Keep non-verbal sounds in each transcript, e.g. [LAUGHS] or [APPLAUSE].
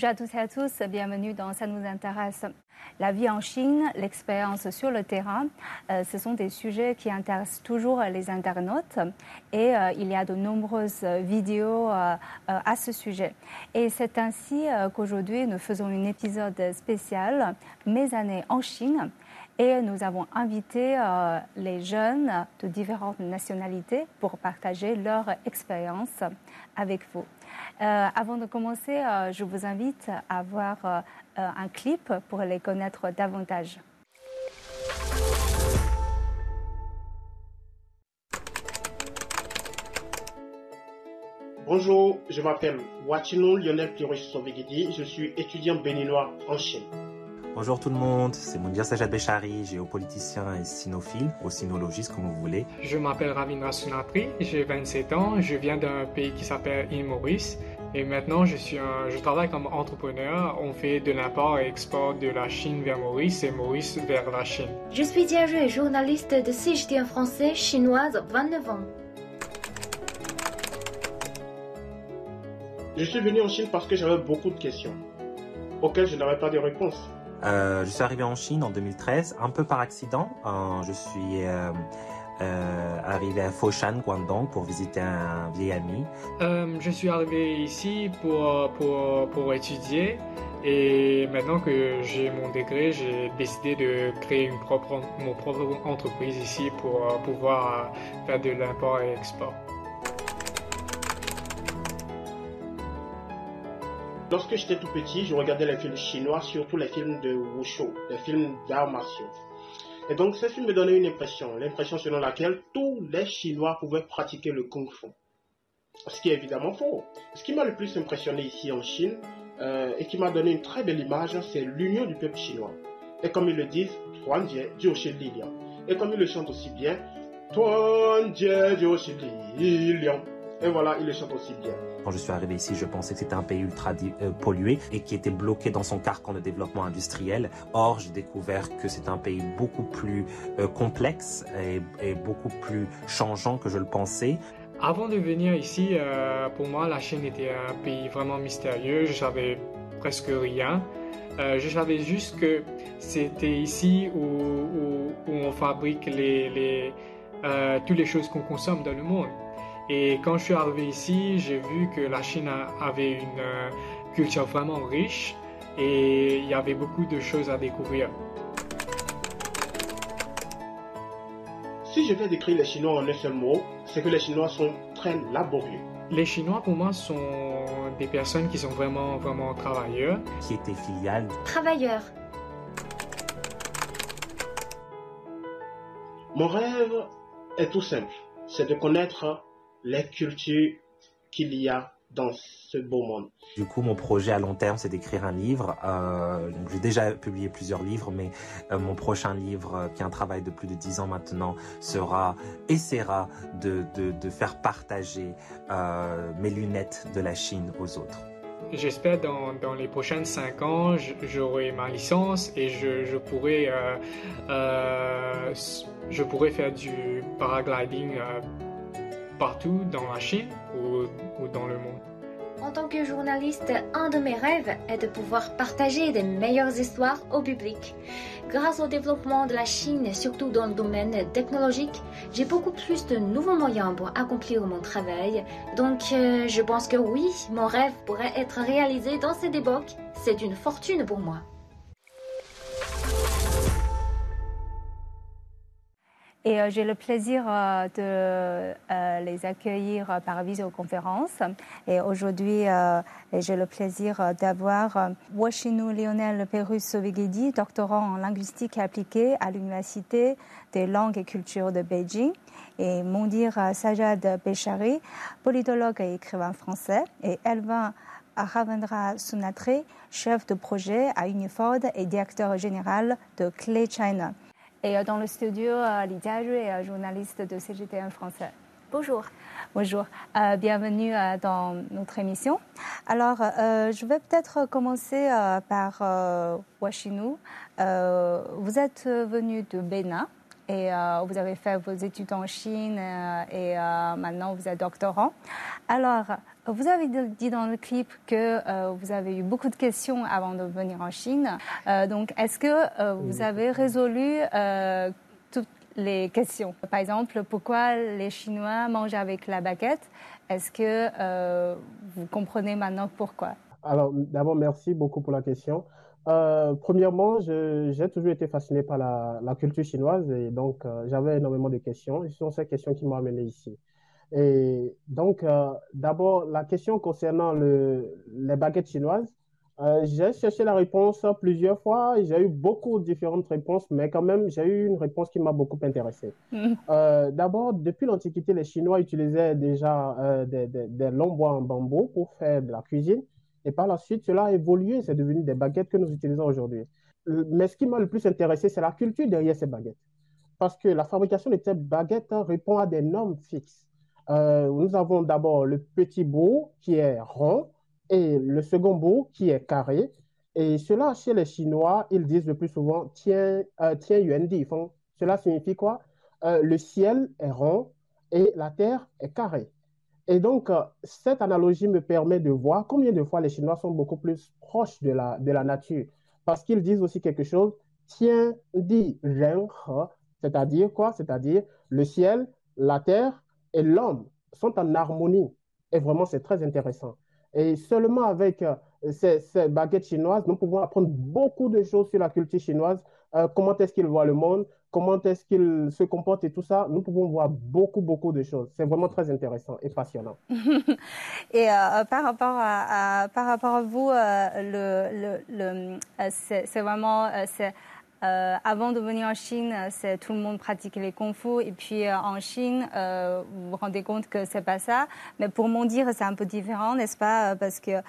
Bonjour à tous et à tous, bienvenue dans Ça nous intéresse. La vie en Chine, l'expérience sur le terrain, euh, ce sont des sujets qui intéressent toujours les internautes et euh, il y a de nombreuses vidéos euh, à ce sujet. Et c'est ainsi qu'aujourd'hui nous faisons un épisode spécial Mes années en Chine et nous avons invité les jeunes de différentes nationalités pour partager leur expérience avec vous. Euh, avant de commencer, euh, je vous invite à voir euh, un clip pour les connaître davantage. Bonjour, je m'appelle Wachino Lionel Pirosh je suis étudiant béninois en Chine. Bonjour tout le monde, c'est Moundir Sajad Bechari, géopoliticien et sinophile, ou sinologiste comme vous voulez. Je m'appelle Ravindra Sunatri, j'ai 27 ans, je viens d'un pays qui s'appelle île Maurice et maintenant je, suis je travaille comme entrepreneur. On fait de l'import et export de la Chine vers Maurice et Maurice vers la Chine. Je suis et journaliste de CGT en français, chinoise, 29 ans. Je suis venu en Chine parce que j'avais beaucoup de questions auxquelles je n'avais pas de réponse. Euh, je suis arrivé en Chine en 2013, un peu par accident. Euh, je suis euh, arrivé à Foshan, Guangdong, pour visiter un vieil ami. je suis arrivé ici pour, pour, pour étudier. Et maintenant que j'ai mon degré, j'ai décidé de créer une propre, mon propre entreprise ici pour pouvoir faire de l'import et export. Lorsque j'étais tout petit, je regardais les films chinois, surtout les films de Wushu, les films d'arts martiaux. Et donc ces films me donnaient une impression, l'impression selon laquelle tous les Chinois pouvaient pratiquer le kung fu. Ce qui est évidemment faux. Ce qui m'a le plus impressionné ici en Chine, euh, et qui m'a donné une très belle image, c'est l'union du peuple chinois. Et comme ils le disent, Tuan Jie, Liang. Et comme ils le chantent aussi bien, Tuan Jie, Liang. Et voilà, ils le chantent aussi bien. Je suis arrivé ici, je pensais que c'était un pays ultra euh, pollué et qui était bloqué dans son carcan de développement industriel. Or, j'ai découvert que c'est un pays beaucoup plus euh, complexe et, beaucoup plus changeant que je le pensais. Avant de venir ici, euh, pour moi, la Chine était un pays vraiment mystérieux. Je savais presque rien. je savais juste que c'était ici où, on fabrique les toutes les choses qu'on consomme dans le monde. Et quand je suis arrivé ici, j'ai vu que la Chine avait une euh, culture vraiment riche et il y avait beaucoup de choses à découvrir. Si je vais décrire les Chinois en un seul mot, c'est que les Chinois sont très laborieux. Les Chinois, pour moi, sont des personnes qui sont vraiment, vraiment travailleurs. Qui étaient filiales? Travailleurs. Mon rêve est tout simple, c'est de connaître les cultures qu'il y a dans ce beau monde. Du coup, mon projet à long terme, c'est d'écrire un livre. Euh, j'ai déjà publié plusieurs livres, mais euh, mon prochain livre, euh, qui est un travail de plus de dix ans maintenant, sera essaiera de, de, de faire partager euh, mes lunettes de la Chine aux autres. J'espère dans, dans les prochaines cinq ans, j'aurai ma licence et je, je pourrai, je pourrai faire du paragliding partout dans la Chine ou, dans le monde. En tant que journaliste, un de mes rêves est de pouvoir partager des meilleures histoires au public. Grâce au développement de la Chine, surtout dans le domaine technologique, j'ai beaucoup plus de nouveaux moyens pour accomplir mon travail. Donc, euh, je pense que oui, mon rêve pourrait être réalisé dans cette époque. C'est une fortune pour moi. Et euh, j'ai le plaisir euh, de euh, les accueillir par visioconférence. Et aujourd'hui, j'ai le plaisir d'avoir Washinu Lionel Perus Sovigedi, doctorant en linguistique appliquée à l'Université des langues et cultures de Beijing, et Mondir Sajad Bechari, politologue et écrivain français, et Elvin Ravindra Sunatre, chef de projet à Uniford et directeur général de Clay China. Et euh, dans le studio, euh, Lydia est euh, journaliste de CGTN français. Bonjour. Bonjour, bienvenue dans notre émission. Alors, je vais peut-être commencer par Washinu. vous êtes venu de Bénin et vous avez fait vos études en Chine et maintenant vous êtes doctorant. Alors, vous avez dit dans le clip que vous avez eu beaucoup de questions avant de venir en Chine. donc, est-ce que vous avez résolu toutes les questions? Par exemple, pourquoi les Chinois mangent avec la baguette? Est-ce que vous comprenez maintenant pourquoi? Alors, d'abord, merci beaucoup pour la question. Euh, premièrement, j'ai toujours été fasciné par la, culture chinoise et donc euh, j'avais énormément de questions. Ce sont ces questions qui m'ont amené ici. Et donc, euh, d'abord, la question concernant le, les baguettes chinoises, j'ai cherché la réponse plusieurs fois. J'ai eu beaucoup de différentes réponses, mais quand même, j'ai eu une réponse qui m'a beaucoup intéressé. [LAUGHS] Mm. d'abord, depuis l'Antiquité, les Chinois utilisaient déjà des, des longs bois en bambou pour faire de la cuisine. Et par la suite, cela a évolué, c'est devenu des baguettes que nous utilisons aujourd'hui. Mais ce qui m'a le plus intéressé, c'est la culture derrière ces baguettes. Parce que la fabrication de ces baguettes répond à des normes fixes. Euh, nous avons d'abord le petit bout qui est rond et le second bout qui est carré. Et cela, chez les Chinois, ils disent le plus souvent tiens, euh, tiens yuan Cela signifie quoi? Euh, Le ciel est rond et la terre est carrée. Et donc, euh, cette analogie me permet de voir combien de fois les Chinois sont beaucoup plus proches de la, de la nature. Parce qu'ils disent aussi quelque chose, tiens ren c'est-à-dire quoi? C'est-à-dire le ciel, la terre et l'homme sont en harmonie. Et vraiment, c'est très intéressant. Et seulement avec euh, ces, ces, baguettes chinoises, nous pouvons apprendre beaucoup de choses sur la culture chinoise, euh, comment est-ce qu'ils voient le monde, comment est-ce qu'il se comporte et tout ça, nous pouvons voir beaucoup, beaucoup de choses. C'est vraiment très intéressant et passionnant. [LAUGHS] et euh, par, rapport à, par rapport à vous, euh, le, le, euh, c'est vraiment... Euh, avant de venir en Chine, c'est tout le monde pratiquait les kung-fu. Et puis euh, en Chine, euh, vous vous rendez compte que c'est pas ça. Mais pour mon dire, c'est un peu différent, n'est-ce pas? Parce que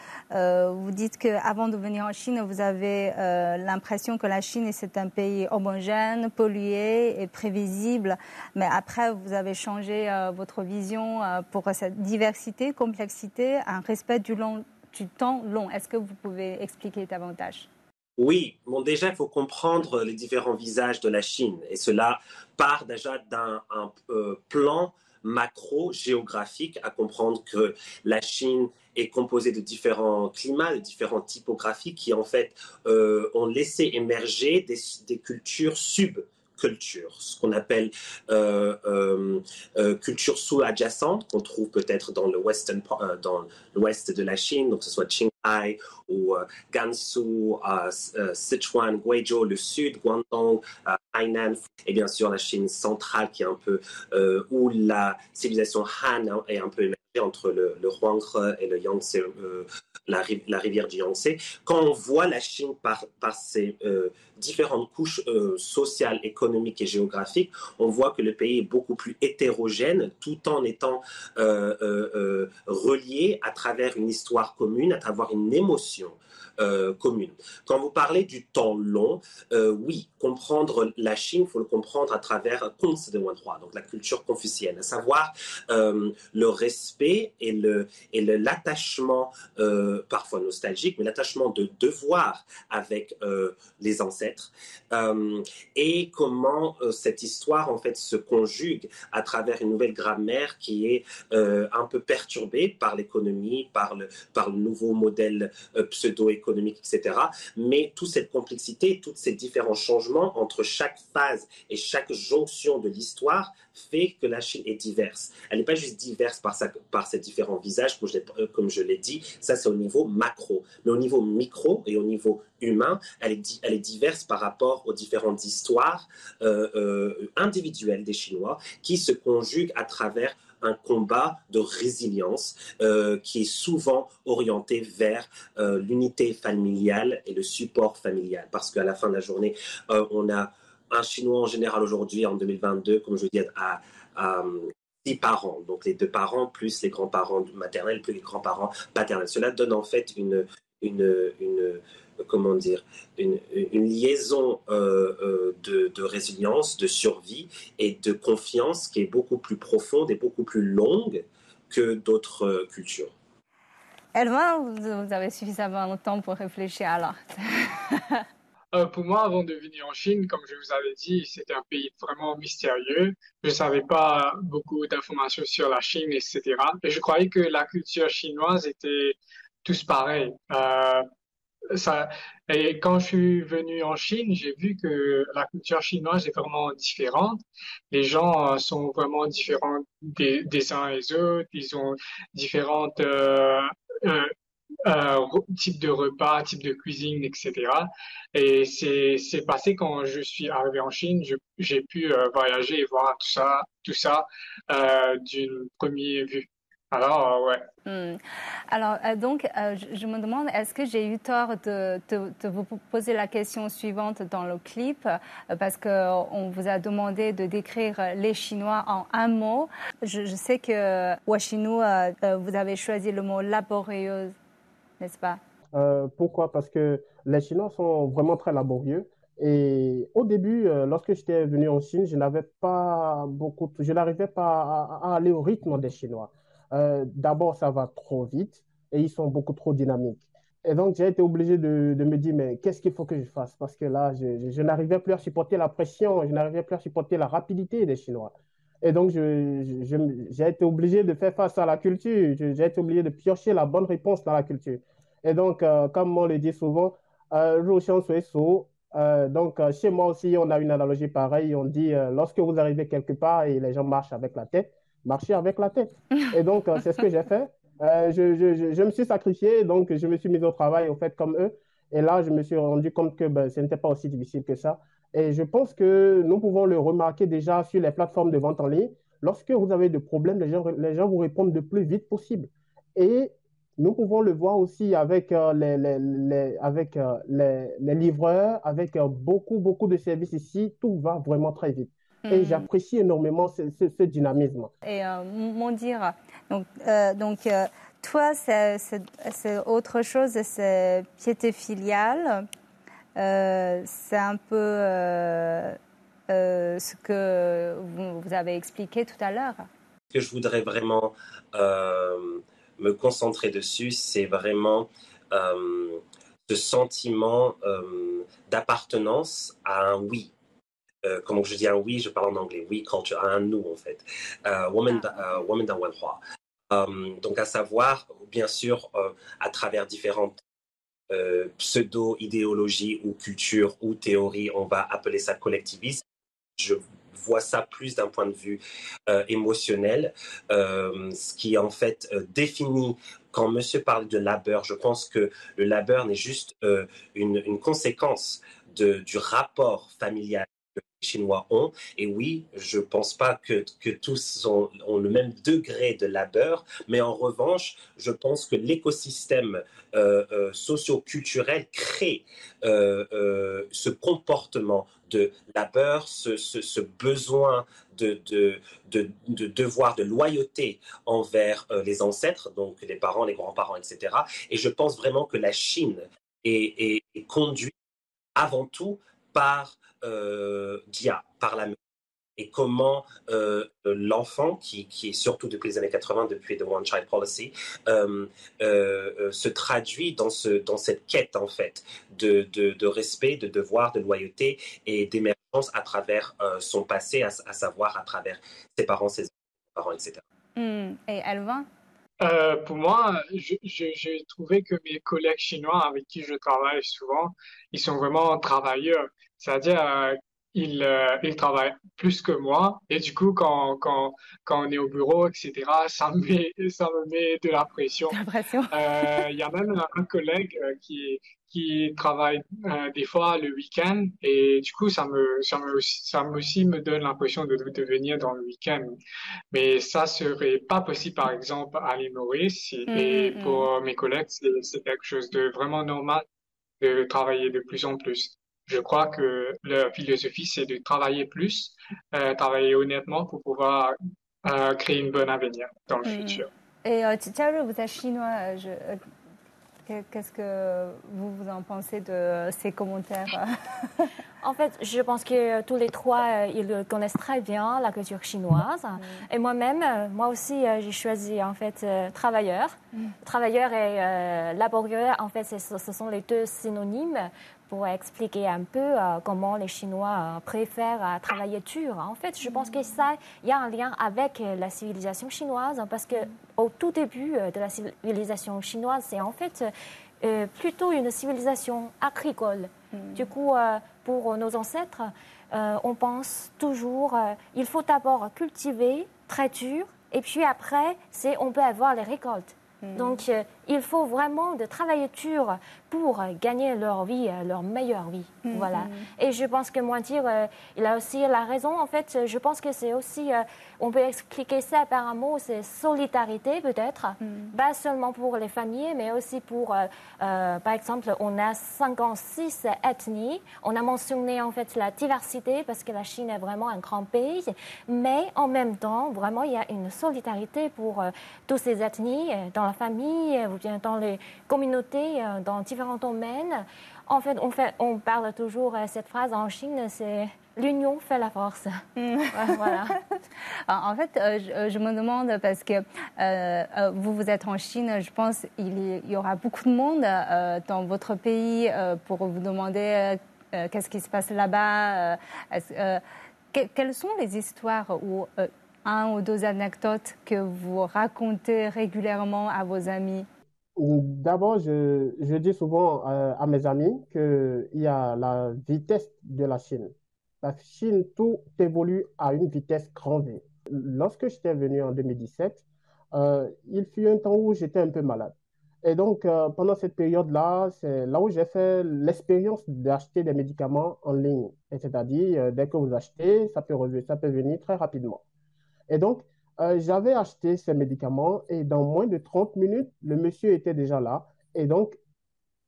vous dites qu'avant de venir en Chine, vous avez l'impression que la Chine c'est un pays homogène, pollué et prévisible. Mais après, vous avez changé votre vision pour cette diversité, complexité, un respect du, long, du temps long. Est-ce que vous pouvez expliquer davantage? Oui, bon, déjà, il faut comprendre les différents visages de la Chine. Et cela part déjà d'un euh, plan macro-géographique à comprendre que la Chine est composée de différents climats, de différentes typographies qui, en fait, euh, ont laissé émerger des, des cultures sub culture, ce qu'on appelle euh, euh, euh, culture sous-adjacente, qu'on trouve peut-être dans le western, dans l'ouest de la Chine, donc que ce soit Qinghai ou Gansu, Sichuan, Guizhou, le sud, Guangdong, Hainan, et bien sûr la Chine centrale qui est un peu où la civilisation Han est un peu émergée entre le, le Huanghe et le Yangtze la, rivière du Yangtze, quand on voit la Chine par, par ses euh, différentes couches euh, sociales, économiques et géographiques, on voit que le pays est beaucoup plus hétérogène tout en étant euh, relié à travers une histoire commune, à travers une émotion. Euh, commune. Quand vous parlez du temps long, euh, oui, comprendre la Chine, il faut le comprendre à travers Kunst de Wanhua, donc la culture confucienne, à savoir euh, le respect et le l'attachement parfois nostalgique, mais l'attachement de devoir avec les ancêtres et comment cette histoire en fait se conjugue à travers une nouvelle grammaire qui est un peu perturbée par l'économie, par le par le nouveau modèle pseudo-économique économique, etc. Mais toute cette complexité, tous ces différents changements entre chaque phase et chaque jonction de l'histoire fait que la Chine est diverse. Elle n'est pas juste diverse par, sa, par ses différents visages, comme je, euh, l'ai dit, ça c'est au niveau macro. Mais au niveau micro et au niveau humain, elle est, elle est diverse par rapport aux différentes histoires euh, euh, individuelles des Chinois qui se conjuguent à travers un combat de résilience euh, qui est souvent orienté vers euh, l'unité familiale et le support familial. Parce qu'à la fin de la journée, euh, on a un Chinois en général aujourd'hui, en 2022, comme je à, à six parents, donc les deux parents plus les grands-parents maternels plus les grands-parents paternels. Cela donne en fait une, une, une comment dire, une, liaison euh, euh, de, résilience, de survie et de confiance qui est beaucoup plus profonde et beaucoup plus longue que d'autres euh, cultures. Elma, vous avez suffisamment de temps pour réfléchir alors [LAUGHS] Euh, pour moi, avant de venir en Chine, comme je vous avais dit, c'était un pays vraiment mystérieux. Je savais pas beaucoup d'informations sur la Chine, etc. Et je croyais que la culture chinoise était tous pareils. Euh, ça, et quand je suis venu en Chine, j'ai vu que la culture chinoise est vraiment différente. Les gens euh, sont vraiment différents des, des uns et des autres. Ils ont différentes euh, euh, euh, types de repas, types de cuisine, etc. Et c'est passé quand je suis arrivé en Chine. J'ai pu euh, voyager et voir tout ça, tout ça euh, d'une première vue. Alors, ouais. Hmm. Alors, donc, je, me demande, est-ce que j'ai eu tort de, de, vous poser la question suivante dans le clip? Euh, Parce qu'on vous a demandé de décrire les Chinois en un mot. Je, sais que Washinu, vous avez choisi le mot laborieuse, n'est-ce pas? Pourquoi? Parce que les Chinois sont vraiment très laborieux. Et au début, lorsque j'étais venu en Chine, je n'avais pas beaucoup, je n'arrivais pas à, aller au rythme des Chinois. Euh, d'abord, ça va trop vite et ils sont beaucoup trop dynamiques. Et donc, j'ai été obligé de, me dire, mais qu'est-ce qu'il faut que je fasse? Parce que là, je n'arrivais plus à supporter la pression, je n'arrivais plus à supporter la rapidité des Chinois. Et donc, j'ai été obligé de faire face à la culture, j'ai été obligé de piocher la bonne réponse dans la culture. Et donc, euh, comme on le dit souvent, euh, euh, donc, euh, chez moi aussi, on a une analogie pareille. On dit, euh, lorsque vous arrivez quelque part et les gens marchent avec la tête, marcher avec la tête. [LAUGHS] Et donc, c'est ce que j'ai fait. Je, je, je, me suis sacrifié, donc je me suis mis au travail, au fait, comme eux. Et là, je me suis rendu compte que ben, ce n'était pas aussi difficile que ça. Et je pense que nous pouvons le remarquer déjà sur les plateformes de vente en ligne. Lorsque vous avez des problèmes, les gens, les gens vous répondent le plus vite possible. Et nous pouvons le voir aussi avec, euh, les, les, les, avec euh, les, livreurs, avec euh, beaucoup, beaucoup de services ici. Tout va vraiment très vite. Et j'apprécie énormément ce, ce, ce, dynamisme. Et mon dire, donc, donc toi, c'est autre chose, c'est piété filiale. C'est un peu ce que vous, vous, avez expliqué tout à l'heure. Ce que je voudrais vraiment me concentrer dessus, c'est vraiment ce sentiment d'appartenance à un oui euh, comme je dis un oui, je parle en anglais, oui culture, un nous en fait, euh, woman, euh, woman dans. Um, donc à savoir, bien sûr, euh, à travers différentes euh, pseudo-idéologies ou cultures ou théories, on va appeler ça collectivisme. Je vois ça plus d'un point de vue euh, émotionnel, euh, ce qui en fait euh, définit quand monsieur parle de labeur, je pense que le labeur n'est juste une, une, conséquence de, du rapport familial Chinois ont. Et oui, je ne pense pas que, que tous ont, le même degré de labeur, mais en revanche, je pense que l'écosystème euh, euh, socio-culturel crée euh, ce comportement de labeur, ce, besoin de, de, de, de, devoir de loyauté envers les ancêtres, donc les parents, les grands-parents, etc. Et je pense vraiment que la Chine est, est, est conduite avant tout par Dia par la et comment euh, l'enfant, qui, qui, est surtout depuis les années 80, depuis The One Child Policy, euh, euh, se traduit dans, ce, dans cette quête, en fait, de, de, de respect, de devoir, de loyauté et d'émergence à travers euh, son passé, à, à, savoir à travers ses parents, ses parents, etc. Mm. Et Elvin euh, pour moi, j'ai trouvé que mes collègues chinois avec qui je travaille souvent, ils sont vraiment travailleurs. C'est-à-dire, euh, ils, euh, ils travaillent plus que moi. Et du coup, quand, quand, quand on est au bureau, etc., [LAUGHS] ça me met, ça me met de la pression. Pression. Il y a même un, collègue qui, qui travaille euh, des fois le week-end et du coup ça me ça me ça me aussi me donne l'impression de, de venir dans le week-end mais ça serait pas possible par exemple à l'île Maurice et, et Mm-hmm. pour mes collègues c'est quelque chose de vraiment normal de travailler de plus en plus je crois que la philosophie c'est de travailler plus euh, travailler honnêtement pour pouvoir euh, créer une bonne avenir dans le Mm. futur Et euh, 假如 vous êtes chinois, je, Qu'est-ce que vous, vous en pensez de ces commentaires? [LAUGHS] En fait, je pense que tous les trois, ils connaissent très bien la culture chinoise. Mm. Et moi-même, moi aussi, j'ai choisi en fait travailleur. Mm. Travailleur et euh, laborieux, en fait, ce sont les deux synonymes pour expliquer un peu euh, comment les Chinois euh, préfèrent euh, travailler dur. En fait, je pense que ça, il y a un lien avec la civilisation chinoise, parce que au tout début de la civilisation chinoise, c'est en fait plutôt une civilisation agricole. Mm. Du coup, pour nos ancêtres, on pense toujours, il faut d'abord cultiver très dur, et puis après, c'est on peut avoir les récoltes. Mm. Donc, il faut vraiment de travailler dur pour gagner leur vie, euh, leur meilleure vie. Mm-hmm. Voilà. Et je pense que moi dire, euh, il a aussi la raison. En fait, je pense que c'est aussi, euh, on peut expliquer ça par un mot, c'est solidarité peut-être, mm. pas seulement pour les familles, mais aussi pour, par exemple, on a 56 ethnies. On a mentionné en fait la diversité parce que la Chine est vraiment un grand pays, mais en même temps, vraiment, il y a une solidarité pour toutes ces ethnies dans la famille ou bien dans les communautés, dans différents domaines. En fait, on, fait, on parle toujours euh, cette phrase en Chine, c'est l'union fait la force. Mm. [LAUGHS] voilà. [LAUGHS] en fait, euh, euh, je, me demande parce que vous, vous êtes en Chine, je pense qu'il y aura beaucoup de monde dans votre pays pour vous demander qu'est-ce qui se passe là-bas. quelles sont les histoires ou un ou deux anecdotes que vous racontez régulièrement à vos amis? D'abord, je, dis souvent euh, à mes amis qu'il y a la vitesse de la Chine. La Chine, tout évolue à une vitesse grand V. Lorsque j'étais venu en 2017, euh, il fut un temps où j'étais un peu malade. Et donc, euh, pendant cette période-là, c'est là où j'ai fait l'expérience d'acheter des médicaments en ligne. C'est-à-dire, dès que vous achetez, ça peut, ça peut venir très rapidement. Et donc, euh, j'avais acheté ces médicaments et dans moins de 30 minutes, le monsieur était déjà là. Et donc,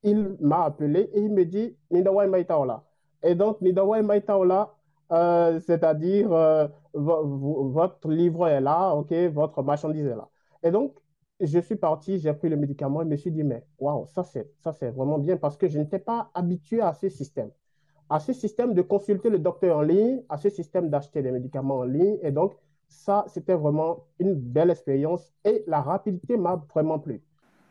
il m'a appelé et il me dit Nidawai Maitaola. Et donc, Nidawai Maitaola, euh, c'est-à-dire euh, votre livre est là, ok, votre marchandise est là. Et donc, je suis parti, j'ai pris le médicament et me suis dit, mais waouh, ça c'est, ça c'est vraiment bien parce que je n'étais pas habitué à ce système. À ce système de consulter le docteur en ligne, à ce système d'acheter des médicaments en ligne. Et donc, ça, c'était vraiment une belle expérience et la rapidité m'a vraiment plu.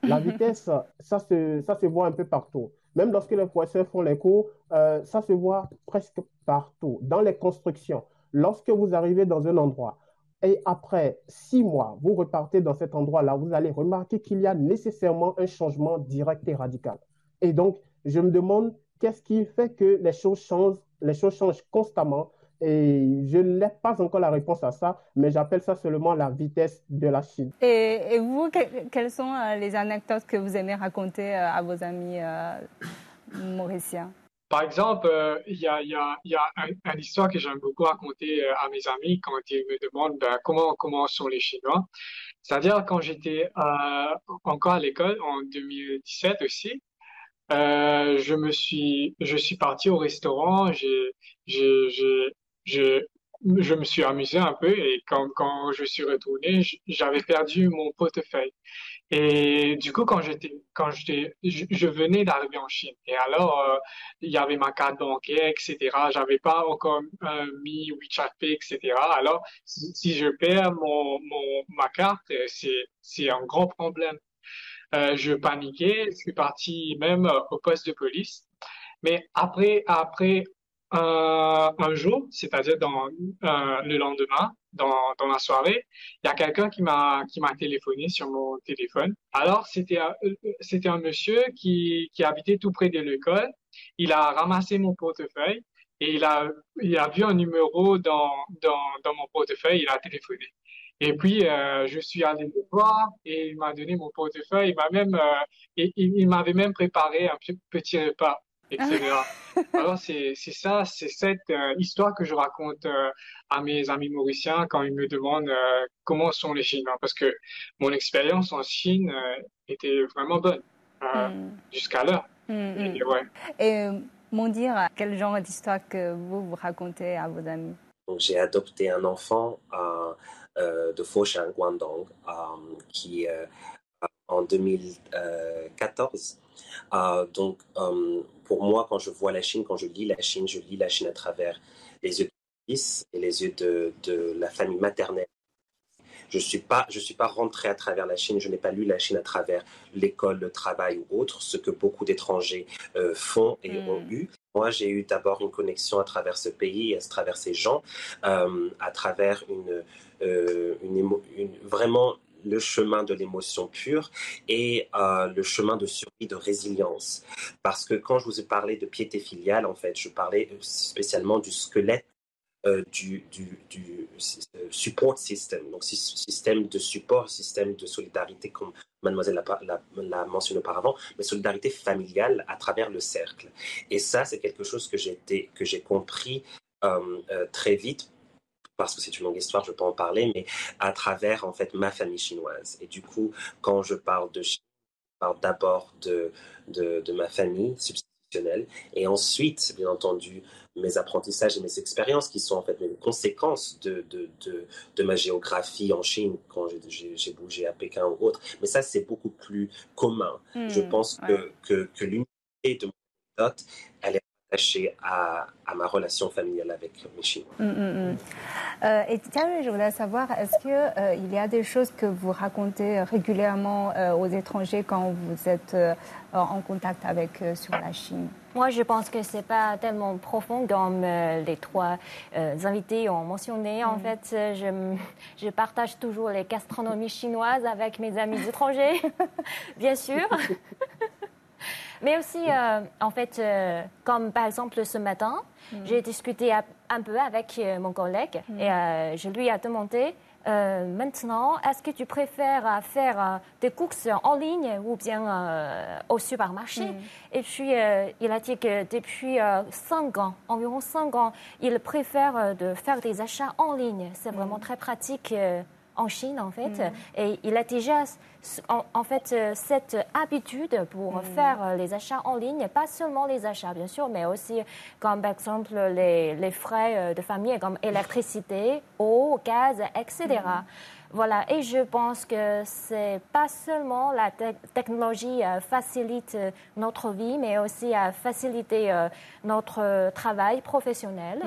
La vitesse, ça se, ça se voit un peu partout. Même lorsque les professeurs font les cours, euh, ça se voit presque partout. Dans les constructions, lorsque vous arrivez dans un endroit et après six mois, vous repartez dans cet endroit-là, vous allez remarquer qu'il y a nécessairement un changement direct et radical. Et donc, je me demande qu'est-ce qui fait que les choses changent, les choses changent constamment et je n'ai pas encore la réponse à ça, mais j'appelle ça seulement la vitesse de la Chine. Et, vous, quelles sont euh, les anecdotes que vous aimez raconter euh, à vos amis euh, mauriciens? Par exemple, il y a, y a, y a une histoire que j'aime beaucoup raconter à mes amis quand ils me demandent ben, comment, comment sont les Chinois. C'est-à-dire quand j'étais encore à l'école en 2017 aussi, je me suis, je suis parti au restaurant, j'ai, j'ai, je, je me suis amusé un peu et quand, quand je suis retourné, j'avais perdu mon portefeuille. Et du coup, quand j'étais, quand j'étais, je, venais d'arriver en Chine. Et alors, euh, il y avait ma carte bancaire, etc. J'avais pas encore euh, mis WeChat Pay, etc. Alors, si, je perds mon, mon, ma carte, c'est, c'est un grand problème. Euh, je paniquais, je suis parti même au poste de police. Mais après, après euh, un jour, c'est-à-dire dans euh, le lendemain, dans, dans la soirée, il y a quelqu'un qui m'a qui m'a téléphoné sur mon téléphone. Alors c'était un, c'était un monsieur qui qui habitait tout près de l'école. Il a ramassé mon portefeuille et il a il a vu un numéro dans dans dans mon portefeuille. Il a téléphoné. Et puis euh, je suis allé le voir et il m'a donné mon portefeuille. Il m'a même euh, il, il m'avait même préparé un petit repas etc. [LAUGHS] Alors c'est ça, c'est cette euh, histoire que je raconte euh, à mes amis mauriciens quand ils me demandent euh, comment sont les Chinois, parce que mon expérience en Chine était vraiment bonne hmm. jusqu'à l'heure. Hmm, hmm. Et, ouais. Et mon dire, quel genre d'histoire que vous vous racontez à vos amis? J'ai adopté un enfant de Foshan, Guangdong, qui en 2014 euh, donc, euh, pour moi, quand je vois la Chine, quand je lis la Chine, je lis la Chine à travers les yeux de fils et les yeux de, de la famille maternelle. Je suis pas, je suis pas rentré à travers la Chine. Je n'ai pas lu la Chine à travers l'école, le travail ou autre, ce que beaucoup d'étrangers euh, font et mm. ont eu. Moi, j'ai eu d'abord une connexion à travers ce pays, à travers ces gens, euh, à travers une, euh, une, vraiment le chemin de l'émotion pure et euh, le chemin de survie, de résilience. Parce que quand je vous ai parlé de piété filiale, en fait, je parlais spécialement du squelette euh, du, du, euh, support system, donc système de support, système de solidarité, comme mademoiselle l'a mentionné auparavant, mais solidarité familiale à travers le cercle. Et ça, c'est quelque chose que j'ai compris très vite parce que c'est une longue histoire, je peux en parler, mais à travers en fait ma famille chinoise. Et du coup, quand je parle de Chine, je parle d'abord de, de, de, ma famille substitutionnelle et ensuite, bien entendu, mes apprentissages et mes expériences qui sont en fait les conséquences de, de, de, de ma géographie en Chine quand j'ai bougé à Pékin ou autre. Mais ça, c'est beaucoup plus commun. je hmm, pense que, que, que l'unité de mon anecdote, elle est attachée à, à, ma relation familiale avec mes Chinois. Mm, mm, mm. Euh, et Thierry, je voulais savoir, est-ce qu'il euh, il y a des choses que vous racontez régulièrement euh, aux étrangers quand vous êtes en contact avec sur la Chine? Moi, je pense que c'est pas tellement profond comme les trois invités ont mentionné. En fait, je, je, partage toujours les gastronomies chinoises avec mes amis étrangers, [LAUGHS] bien sûr. [LAUGHS] Mais aussi, euh, en fait, euh, comme par exemple ce matin, mm. j'ai discuté un peu avec euh, mon collègue mm. et je lui ai demandé maintenant, est-ce que tu préfères faire des courses en ligne ou bien au supermarché? Mm. Et puis, il a dit que depuis 5 ans, environ 5 ans, il préfère de faire des achats en ligne. C'est vraiment très pratique en Chine, en fait. Mm. Et il a déjà, en, fait, euh, cette habitude pour mm. faire euh, les achats en ligne, pas seulement les achats, bien sûr, mais aussi, comme par exemple, les, les frais euh, de famille, comme électricité, eau, gaz, etc. Mm. Voilà, et je pense que c'est pas seulement la technologie facilite notre vie, mais aussi à faciliter notre travail professionnel.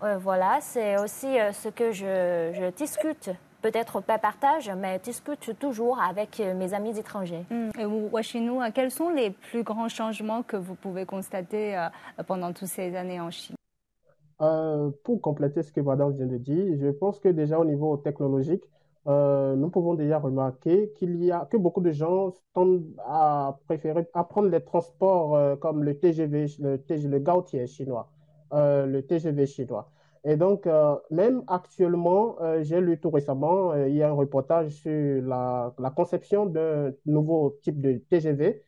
voilà, c'est aussi ce que je, je discute peut-être pas partage, mais discute toujours avec euh, mes amis étrangers. Hmm. Et nous, euh, quels sont les plus grands changements que vous pouvez constater euh, pendant toutes ces années en Chine? Pour compléter ce que Madame vient de dire, je pense que déjà au niveau technologique, nous pouvons déjà remarquer qu'il y a que beaucoup de gens tendent à préférer à prendre les transports comme le TGV, le, TGV, le Gautier chinois, le TGV chinois. Et donc, euh, même actuellement, euh, j'ai lu tout récemment, euh, il y a un reportage sur la, conception d'un nouveau type de TGV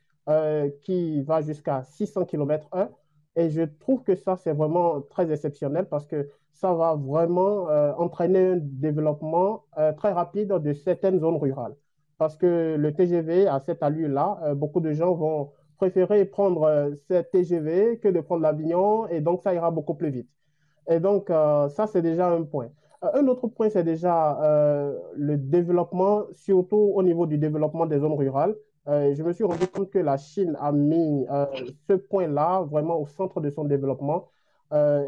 qui va jusqu'à 600 km/h. Et je trouve que ça, c'est vraiment très exceptionnel parce que ça va vraiment entraîner un développement très rapide de certaines zones rurales. Parce que le TGV, à cette allure-là, beaucoup de gens vont préférer prendre ce TGV que de prendre l'avion et donc ça ira beaucoup plus vite. Et donc, euh, ça, c'est déjà un point. Euh, un autre point, c'est déjà euh, le développement, surtout au niveau du développement des zones rurales. je me suis rendu compte que la Chine a mis ce point-là vraiment au centre de son développement.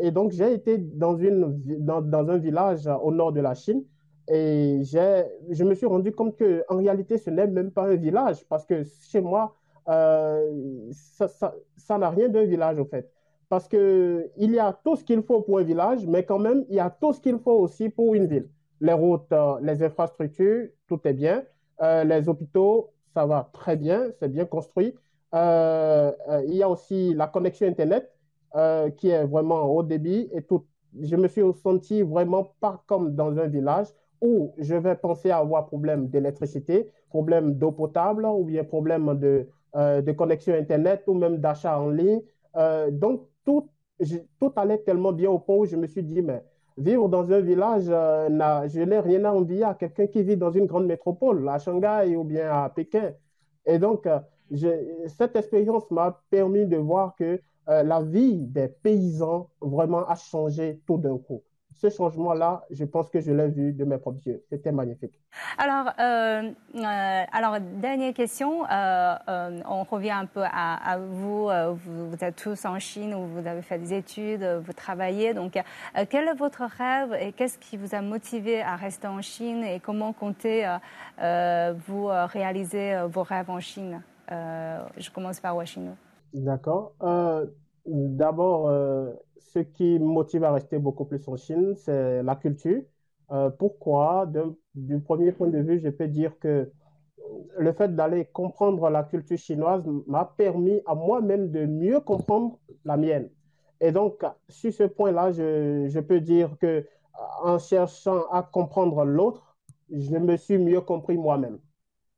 et donc, j'ai été dans, une, dans, un village au nord de la Chine et je me suis rendu compte qu'en réalité, ce n'est même pas un village parce que chez moi, ça n'a rien d'un village, en fait parce qu'il y a tout ce qu'il faut pour un village, mais quand même, il y a tout ce qu'il faut aussi pour une ville. Les routes, euh, les infrastructures, tout est bien. Euh, les hôpitaux, ça va très bien, c'est bien construit. Euh, il y a aussi la connexion Internet qui est vraiment au débit et tout. Je me suis senti vraiment pas comme dans un village où je vais penser à avoir problème d'électricité, problème d'eau potable ou bien problème de, de connexion Internet ou même d'achat en ligne. donc, tout, tout allait tellement bien au point où je me suis dit, mais vivre dans un village, euh, je n'ai rien à envier à quelqu'un qui vit dans une grande métropole, à Shanghai ou bien à Pékin. Et donc, euh, cette expérience m'a permis de voir que euh, la vie des paysans vraiment a changé tout d'un coup. Ce changement-là, je pense que je l'ai vu de mes propres yeux. C'était magnifique. Alors, euh, euh, alors dernière question. Euh, on revient un peu à, vous. vous. êtes tous en Chine où vous avez fait des études, vous travaillez. Donc, quel est votre rêve et qu'est-ce qui vous a motivé à rester en Chine et comment comptez vous réaliser vos rêves en Chine? Je commence par Washington. D'accord. D'abord, ce qui me motive à rester beaucoup plus en Chine, c'est la culture. Euh, pourquoi? Du premier point de vue, je peux dire que le fait d'aller comprendre la culture chinoise m'a permis à moi-même de mieux comprendre la mienne. Et donc, sur ce point-là, je, peux dire que en cherchant à comprendre l'autre, je me suis mieux compris moi-même.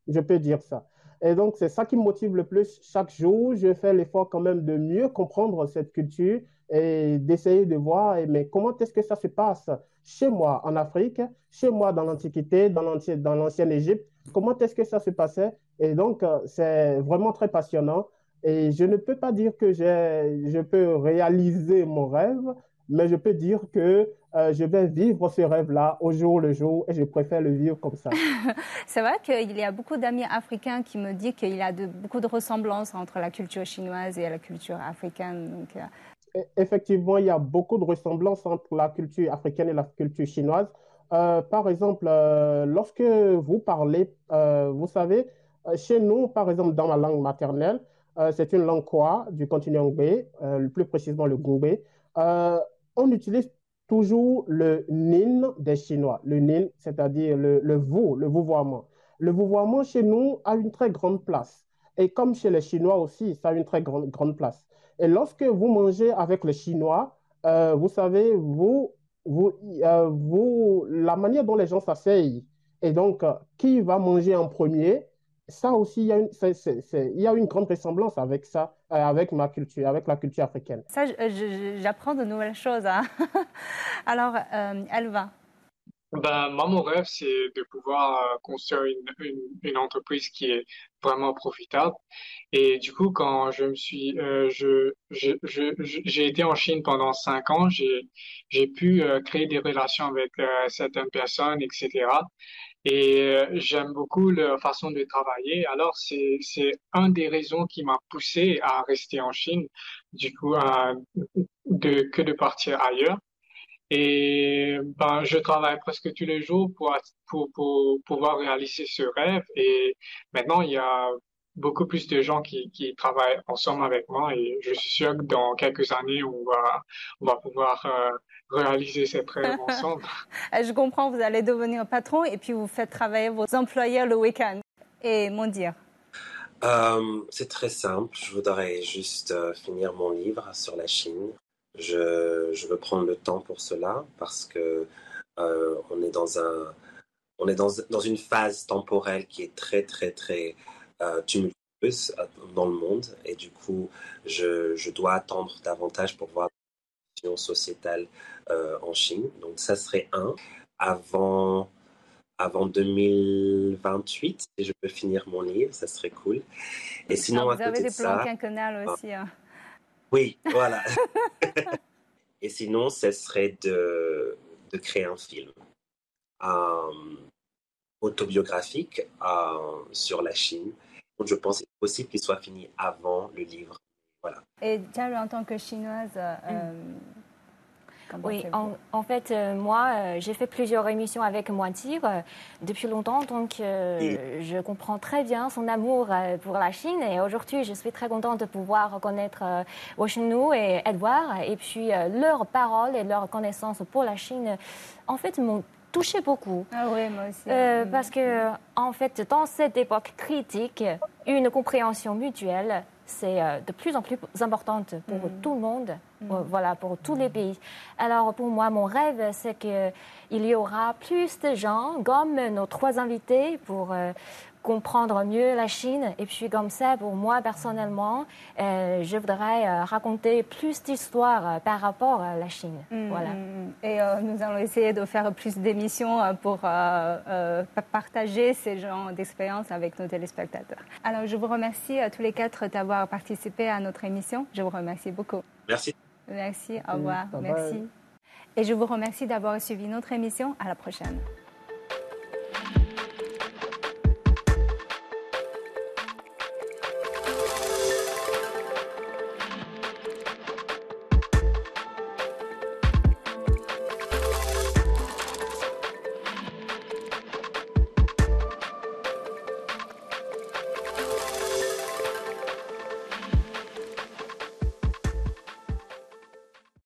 Je peux dire ça. Et donc, c'est ça qui me motive le plus. Chaque jour, je fais l'effort quand même de mieux comprendre cette culture et d'essayer de voir mais comment est-ce que ça se passe chez moi en Afrique, chez moi dans l'Antiquité, dans l'ancienne Égypte, comment est-ce que ça se passait? Et donc, euh, c'est vraiment très passionnant. Et je ne peux pas dire que je peux réaliser mon rêve, mais je peux dire que euh, je vais vivre ce rêve-là au jour le jour et je préfère le vivre comme ça. [LAUGHS] c'est vrai qu'il y a beaucoup d'amis africains qui me disent qu'il y a de, beaucoup de ressemblances entre la culture chinoise et la culture africaine. Euh, effectivement, il y a beaucoup de ressemblances entre la culture africaine et la culture chinoise. Euh, par exemple, euh, lorsque vous parlez, euh, vous savez, chez nous, par exemple, dans ma langue maternelle, c'est une langue quoi du continent Hongbe, plus précisément le Gongbe, on utilise toujours le nin des Chinois, le nin, c'est-à-dire le, le vous, le vouvoiement. Le vouvoiement chez nous a une très grande place. Et comme chez les Chinois aussi, ça a une très grande, grande place. Et lorsque vous mangez avec les Chinois, euh, vous savez, vous, euh, vous, la manière dont les gens s'asseyent, et donc euh, qui va manger en premier, ça aussi, il y a une, il y a une grande ressemblance avec ça, avec ma culture, avec la culture africaine. Ça, j'apprends de nouvelles choses. Hein. [LAUGHS] Alors, Elva, ben, moi, mon rêve, c'est de pouvoir construire une, une, entreprise qui est vraiment profitable. Et du coup, quand je me suis, euh, je, je, je, j'ai été en Chine pendant cinq ans, j'ai, j'ai pu euh, créer des relations avec euh, certaines personnes, etc. Et j'aime beaucoup leur façon de travailler. Alors, c'est, c'est un des raisons qui m'a poussé à rester en Chine, du coup, de, que de partir ailleurs. Et ben, je travaille presque tous les jours pour, pour, pour pouvoir réaliser ce rêve. Et maintenant, il y a beaucoup plus de gens qui, qui travaillent ensemble avec moi et je suis sûr que dans quelques années, on va, on va pouvoir euh, réaliser cette [LAUGHS] rêve ensemble. je comprends, vous allez devenir patron et puis vous faites travailler vos employés le week-end. Et mon dire euh, C'est très simple. Je voudrais juste euh, finir mon livre sur la Chine. Je, je, veux prendre le temps pour cela parce que euh, on est dans un, on est dans, dans, une phase temporelle qui est très très très euh, tumultueuse euh, dans le monde et du coup je, je dois attendre davantage pour voir la sociétale euh, en Chine. Donc ça serait un avant avant 2028 si je peux finir mon livre, ça serait cool. Et sinon, vous avez des plans quinquennales aussi. Hein. Oui, voilà. [LAUGHS] Et sinon, ce serait de, de créer un film euh, autobiographique euh, sur la Chine. Donc, je pense qu'il est possible qu'il soit fini avant le livre. Voilà. Et tiens, en tant que chinoise, euh, mm. Oui, en, fait, euh, moi, euh, j'ai fait plusieurs émissions avec Moitir euh, depuis longtemps, donc je comprends très bien son amour pour la Chine. Et aujourd'hui, je suis très contente de pouvoir connaître Washington et Edouard, et puis leurs paroles et leur connaissance pour la Chine, en fait, m'ont touché beaucoup. Ah oui, moi aussi. parce que, en fait, dans cette époque critique, une compréhension mutuelle c'est euh, de plus en plus importante pour mm. tout le monde, mm. voilà, pour tous les pays. Alors pour moi, mon rêve, c'est qu'il y aura plus de gens comme nos trois invités pour euh, comprendre mieux la Chine. Et puis comme ça, pour moi personnellement, euh, je voudrais euh, raconter plus d'histoires euh, par rapport à la Chine. Mm, voilà. Mm, mm. Et nous allons essayer de faire plus d'émissions pour partager ces genres d'expériences avec nos téléspectateurs. Alors je vous remercie à tous les quatre d'avoir participé à notre émission. Je vous remercie beaucoup. Merci. Merci, au revoir. Merci. Et je vous remercie d'avoir suivi notre émission. À la prochaine.